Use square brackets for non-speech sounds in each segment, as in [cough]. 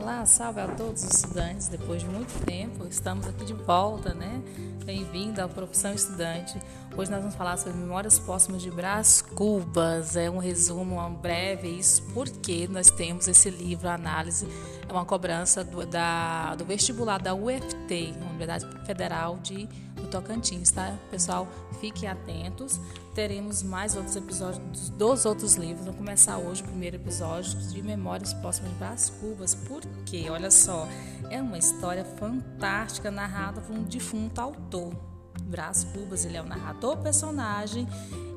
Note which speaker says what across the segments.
Speaker 1: Olá, salve a todos os estudantes. Depois de muito tempo, estamos aqui de volta, né? Bem-vindo à Profissão Estudante. Hoje nós vamos falar sobre Memórias Póstumas de Brás Cubas. É um resumo um breve, isso porque nós temos esse livro, a análise, é uma cobrança do, da, do vestibular da UFT, Universidade Federal de do Tocantins, tá? Pessoal, fiquem atentos. Teremos mais outros episódios dos outros livros. Vamos começar hoje o primeiro episódio de Memórias Próximas de Brás Cubas. Porque, olha só, é uma história fantástica narrada por um defunto autor. Brás Cubas, ele é o narrador personagem,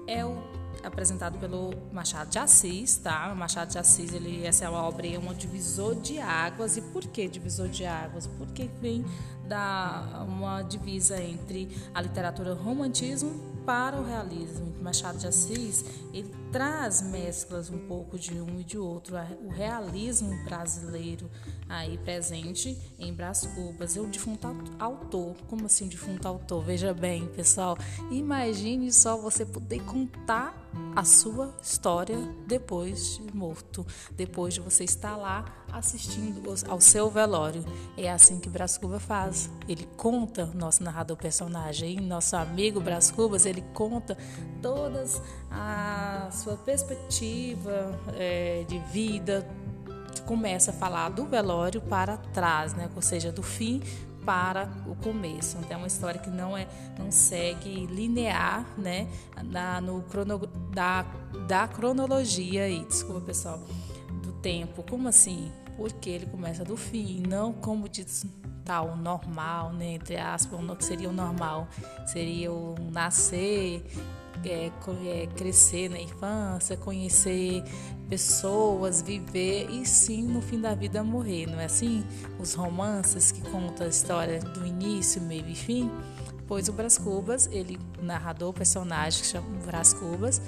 Speaker 1: é o apresentado pelo Machado de Assis, tá? O Machado de Assis, ele, essa é uma obra, é um divisor de águas. E por que divisor de águas? Porque vem da uma divisa entre a literatura romantismo para o realismo. Machado de Assis ele traz mesclas um pouco de um e de outro, o realismo brasileiro aí presente em Brás Cubas. Eu defunto autor, como assim defunto autor? Veja bem, pessoal, imagine só você poder contar a sua história depois de morto, depois de você estar lá assistindo ao seu velório. É assim que Brás Cubas faz. Ele conta, nosso narrador personagem, nosso amigo Brás Cubas, ele conta todas a sua perspectiva é, de vida, começa a falar do velório para trás, né? ou seja, do fim para o começo. Então é uma história que não é não segue linear, né, no crono, da, da cronologia aí, desculpa pessoal, do tempo. Como assim? Porque ele começa do fim, não como diz tal normal, né, entre aspas, o que seria o normal, seria o nascer, é, é, crescer na infância, conhecer pessoas, viver e sim no fim da vida morrer, não é assim? Os romances que contam a história do início, meio e fim. Pois o Brás Cubas, ele, narrador, personagem que chama Brás Cubas,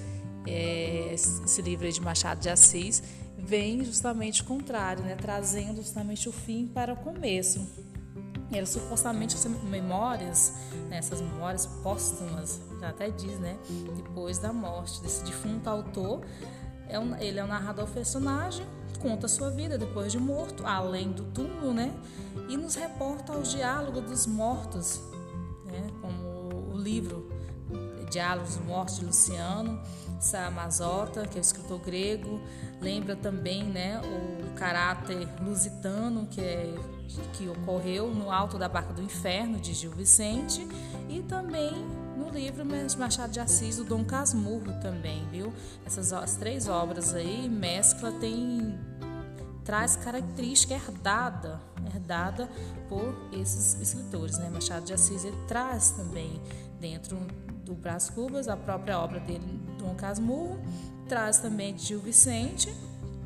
Speaker 1: é, esse livro de Machado de Assis, vem justamente o contrário, né? trazendo justamente o fim para o começo. Era supostamente memórias, né, essas memórias póstumas, até diz, né? Depois da morte desse defunto autor, é um, ele é um narrador personagem, conta a sua vida depois de morto, além do túmulo, né? E nos reporta aos diálogos dos mortos, né? Como o livro Diálogos dos Mortos de Luciano Samazota, que é o escritor grego, lembra também, né, o caráter lusitano que é que ocorreu no Alto da Barca do Inferno, de Gil Vicente, e também livro Machado de Assis, o Dom Casmurro também, viu? Essas as três obras aí, mescla, tem traz característica herdada, herdada por esses escritores, né? Machado de Assis ele traz também dentro do Brás Cubas a própria obra dele, Dom Casmurro, traz também de Gil Vicente,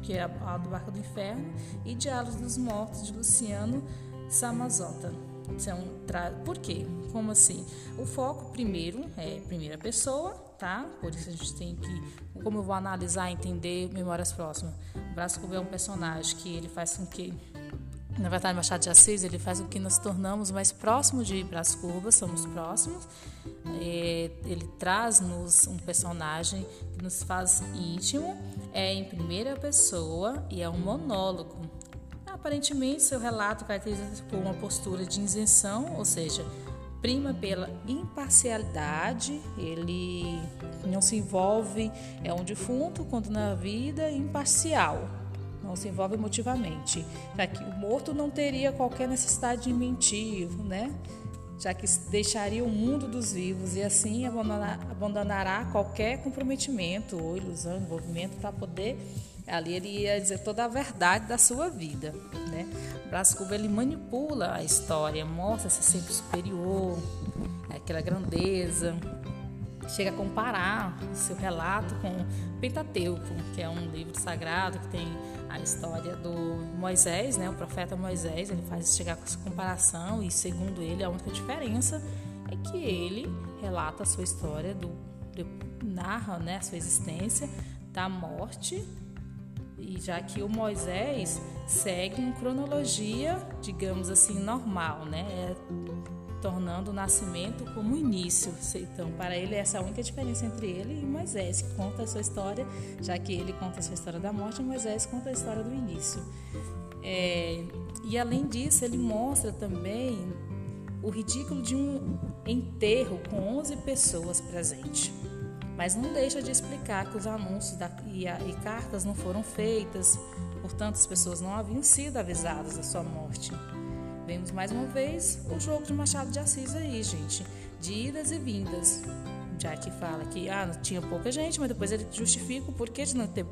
Speaker 1: que é a do Barco do Inferno, e Diálogos dos Mortos, de Luciano Samazota. São, tra... Por quê? Como assim? O foco, primeiro, é primeira pessoa, tá? Por isso a gente tem que, como eu vou analisar entender memórias próximas. O Brás Cubas é um personagem que ele faz com que na verdade, Machado de Assis ele faz com que nos tornamos mais próximos de Brás Cubas, somos próximos. É, ele traz-nos um personagem que nos faz íntimo, é em primeira pessoa e é um monólogo. Aparentemente, seu relato caracteriza por uma postura de isenção, ou seja, prima pela imparcialidade, ele não se envolve, é um defunto, quando na vida imparcial não se envolve emotivamente, já que o morto não teria qualquer necessidade de mentir, né? já que deixaria o mundo dos vivos e assim abandonar, abandonará qualquer comprometimento ou ilusão, envolvimento para poder ali ele ia dizer toda a verdade da sua vida, né? Brás Cubas ele manipula a história, mostra-se sempre superior, aquela grandeza, chega a comparar seu relato com Pentateuco, que é um livro sagrado que tem a história do Moisés, né, o profeta Moisés, ele faz chegar com essa comparação e segundo ele a única diferença é que ele relata a sua história do, narra, né, a sua existência da morte e já que o Moisés segue uma cronologia, digamos assim, normal, né? É tornando o nascimento como início. Então, para ele, essa é a única diferença entre ele e Moisés, que conta a sua história, já que ele conta a sua história da morte, Moisés conta a história do início. É, e além disso, ele mostra também o ridículo de um enterro com 11 pessoas presentes. Mas não deixa de explicar que os anúncios da, e, a, e cartas não foram feitas, portanto, as pessoas não haviam sido avisadas da sua morte. Vemos mais uma vez o jogo de Machado de Assis aí, gente, de idas e vindas. Já que fala que ah, tinha pouca gente, mas depois ele justifica o porquê de não ter,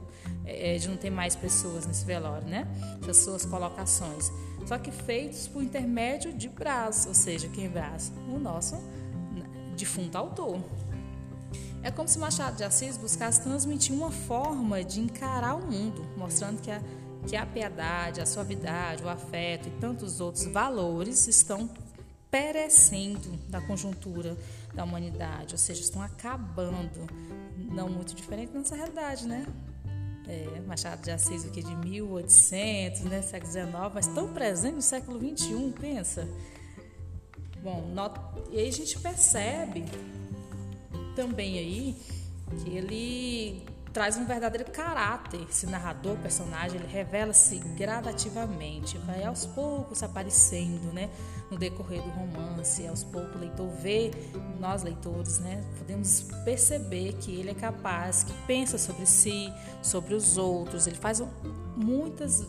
Speaker 1: é, de não ter mais pessoas nesse velório, né? Essas suas colocações. Só que feitos por intermédio de Brás, ou seja, quem Brás? O nosso defunto autor. É como se Machado de Assis buscasse transmitir uma forma de encarar o mundo, mostrando que a, que a piedade, a suavidade, o afeto e tantos outros valores estão perecendo da conjuntura da humanidade, ou seja, estão acabando. Não muito diferente da nossa realidade, né? É, Machado de Assis, o que de 1800, né, século XIX, mas tão presente no século XXI, pensa. Bom, not... e aí a gente percebe também aí que ele traz um verdadeiro caráter. Esse narrador, personagem, ele revela-se gradativamente, vai aos poucos aparecendo, né, no decorrer do romance. Aos poucos o leitor vê, nós leitores, né, podemos perceber que ele é capaz, que pensa sobre si, sobre os outros. Ele faz muitas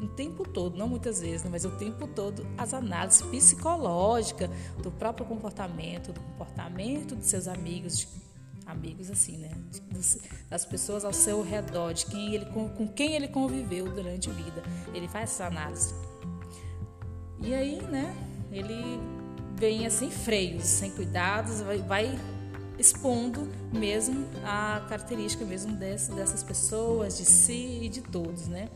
Speaker 1: o tempo todo, não muitas vezes, né, mas o tempo todo, as análises psicológicas do próprio comportamento, do comportamento de seus amigos, de amigos assim, né, das pessoas ao seu redor, de quem ele, com quem ele conviveu durante a vida. Ele faz essa análise. E aí, né, ele vem assim, freios, sem cuidados, vai, vai expondo mesmo a característica mesmo desse, dessas pessoas, de si e de todos, né?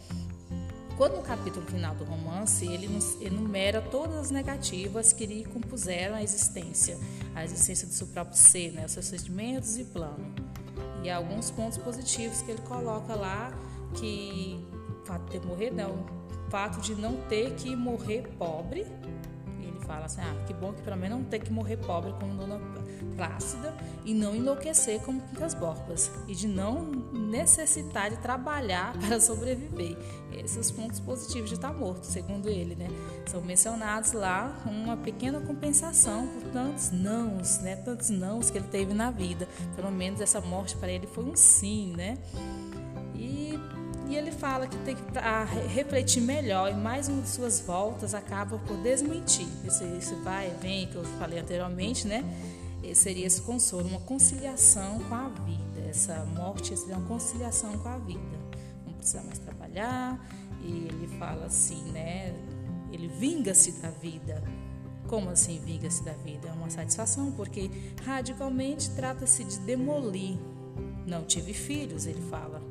Speaker 1: Quando no capítulo final do romance ele enumera todas as negativas que lhe compuseram a existência, a existência do seu próprio ser, né, os seus sentimentos e plano. E alguns pontos positivos que ele coloca lá, que o fato de ter morrido, não, o fato de não ter que morrer pobre, fala assim: ah, que bom que pelo menos não ter que morrer pobre como Dona Plácida e não enlouquecer como Quincas Borpas e de não necessitar de trabalhar [laughs] para sobreviver. Esses os pontos positivos de estar morto, segundo ele, né? São mencionados lá uma pequena compensação por tantos nãos, né? Tantos nãos que ele teve na vida. Pelo menos essa morte para ele foi um sim, né? E ele fala que tem que refletir melhor e mais uma de suas voltas acaba por desmentir. Esse, esse vai e vem que eu falei anteriormente, né? Seria esse consolo, uma conciliação com a vida. Essa morte seria uma conciliação com a vida. Não precisa mais trabalhar. E ele fala assim, né? Ele vinga-se da vida. Como assim vinga-se da vida? É uma satisfação, porque radicalmente trata-se de demolir. Não tive filhos, ele fala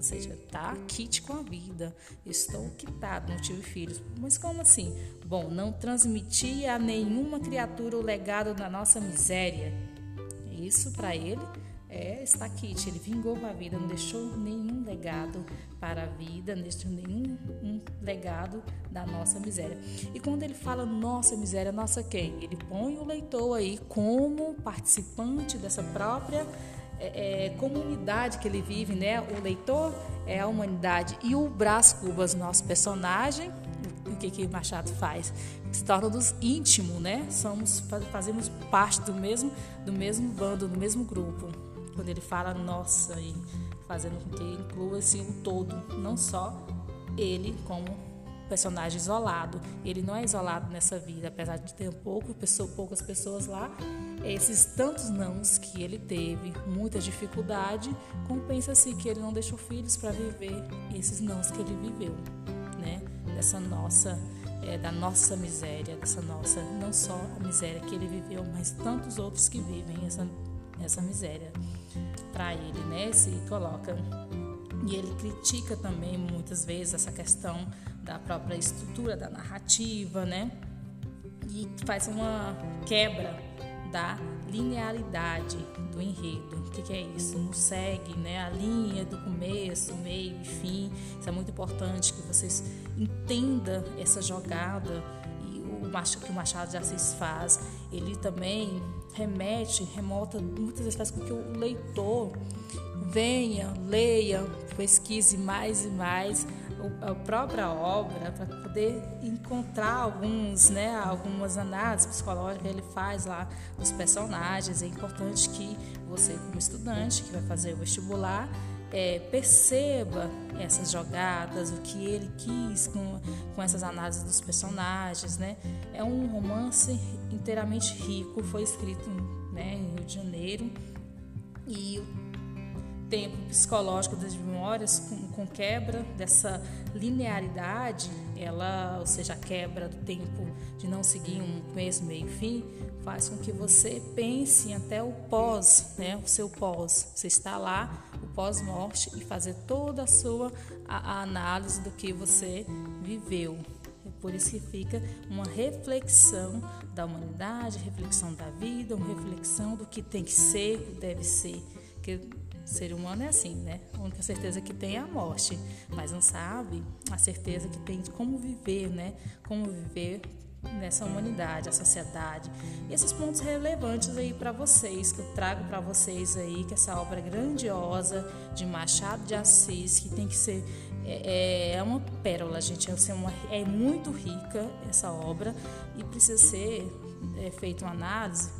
Speaker 1: ou seja, tá quite com a vida, estou quitado, não tive filhos. Mas como assim? Bom, não transmitir a nenhuma criatura o legado da nossa miséria. Isso para ele é estar quite, ele vingou com a vida, não deixou nenhum legado para a vida, não deixou nenhum um legado da nossa miséria. E quando ele fala nossa miséria, nossa quem? Ele põe o leitor aí como participante dessa própria é, é, comunidade que ele vive, né? O leitor é a humanidade e o Brás Cubas, nosso personagem, o que que Machado faz? Se torna nos íntimo, né? Somos fazemos parte do mesmo do mesmo bando, do mesmo grupo. Quando ele fala nossa e fazendo com que inclua assim o todo, não só ele como personagem isolado. Ele não é isolado nessa vida, apesar de ter pouco, pessoa, poucas pessoas lá. Esses tantos nãos que ele teve, muita dificuldade, compensa-se que ele não deixou filhos para viver esses nãos que ele viveu, né? Dessa nossa, é, da nossa miséria, dessa nossa, não só a miséria que ele viveu, mas tantos outros que vivem essa, essa miséria para ele, né? Se coloca e ele critica também muitas vezes essa questão da própria estrutura da narrativa, né? E faz uma quebra da linearidade do enredo. O que, que, é isso? Não segue né, a linha do começo, meio e fim. Isso é muito importante que vocês entendam essa jogada e o que o Machado de Assis faz. Ele também remete, remota, muitas vezes faz com que o leitor venha, leia, pesquise mais e mais a própria obra para poder encontrar alguns, né, algumas análises psicológicas que ele faz lá dos personagens. É importante que você, como estudante que vai fazer o vestibular, é, perceba essas jogadas, o que ele quis com, com essas análises dos personagens, né? É um romance inteiramente rico, foi escrito né, em Rio de Janeiro e tempo psicológico das memórias com, com, quebra dessa linearidade, ela, ou seja, a quebra do tempo de não seguir um começo, meio e fim, faz com que você pense até o pós, né, o seu pós. Você está lá, o pós-morte e fazer toda a sua a, a análise do que você viveu. É por isso que fica uma reflexão da humanidade, reflexão da vida, uma reflexão do que tem que ser, deve ser. Que ser humano é assim, né? A única certeza que tem é a morte, mas não sabe a certeza que tem de como viver, né? Como viver nessa humanidade, a sociedade. E esses pontos relevantes aí para vocês, que eu trago para vocês aí, que essa obra grandiosa de Machado de Assis, que tem que ser é, é uma pérola, gente, é, uma, é muito rica essa obra e precisa ser é, feita uma análise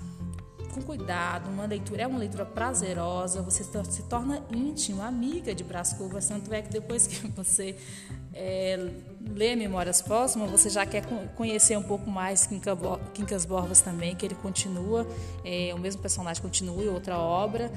Speaker 1: com cuidado, uma leitura é uma leitura prazerosa, você se torna íntimo, amiga de Brás Cubas, tanto é que depois que [laughs] você é, lê Memórias Póstumas, você já quer conhecer um pouco mais Quincas Borges também, que ele continua, é, o mesmo personagem continua em outra obra,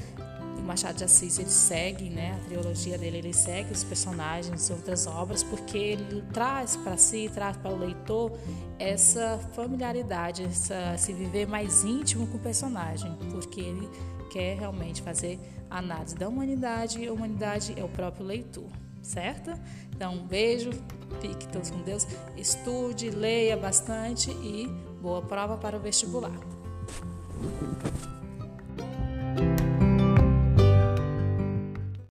Speaker 1: o Machado de Assis ele segue, né, a trilogia dele, ele segue os personagens de outras obras, porque ele traz para si, traz para o leitor essa familiaridade, essa, se viver mais íntimo com o personagem, porque ele quer realmente fazer a análise da humanidade e a humanidade é o próprio leitor, certo? Então, um beijo, fique todos com Deus, estude, leia bastante e boa prova para o vestibular.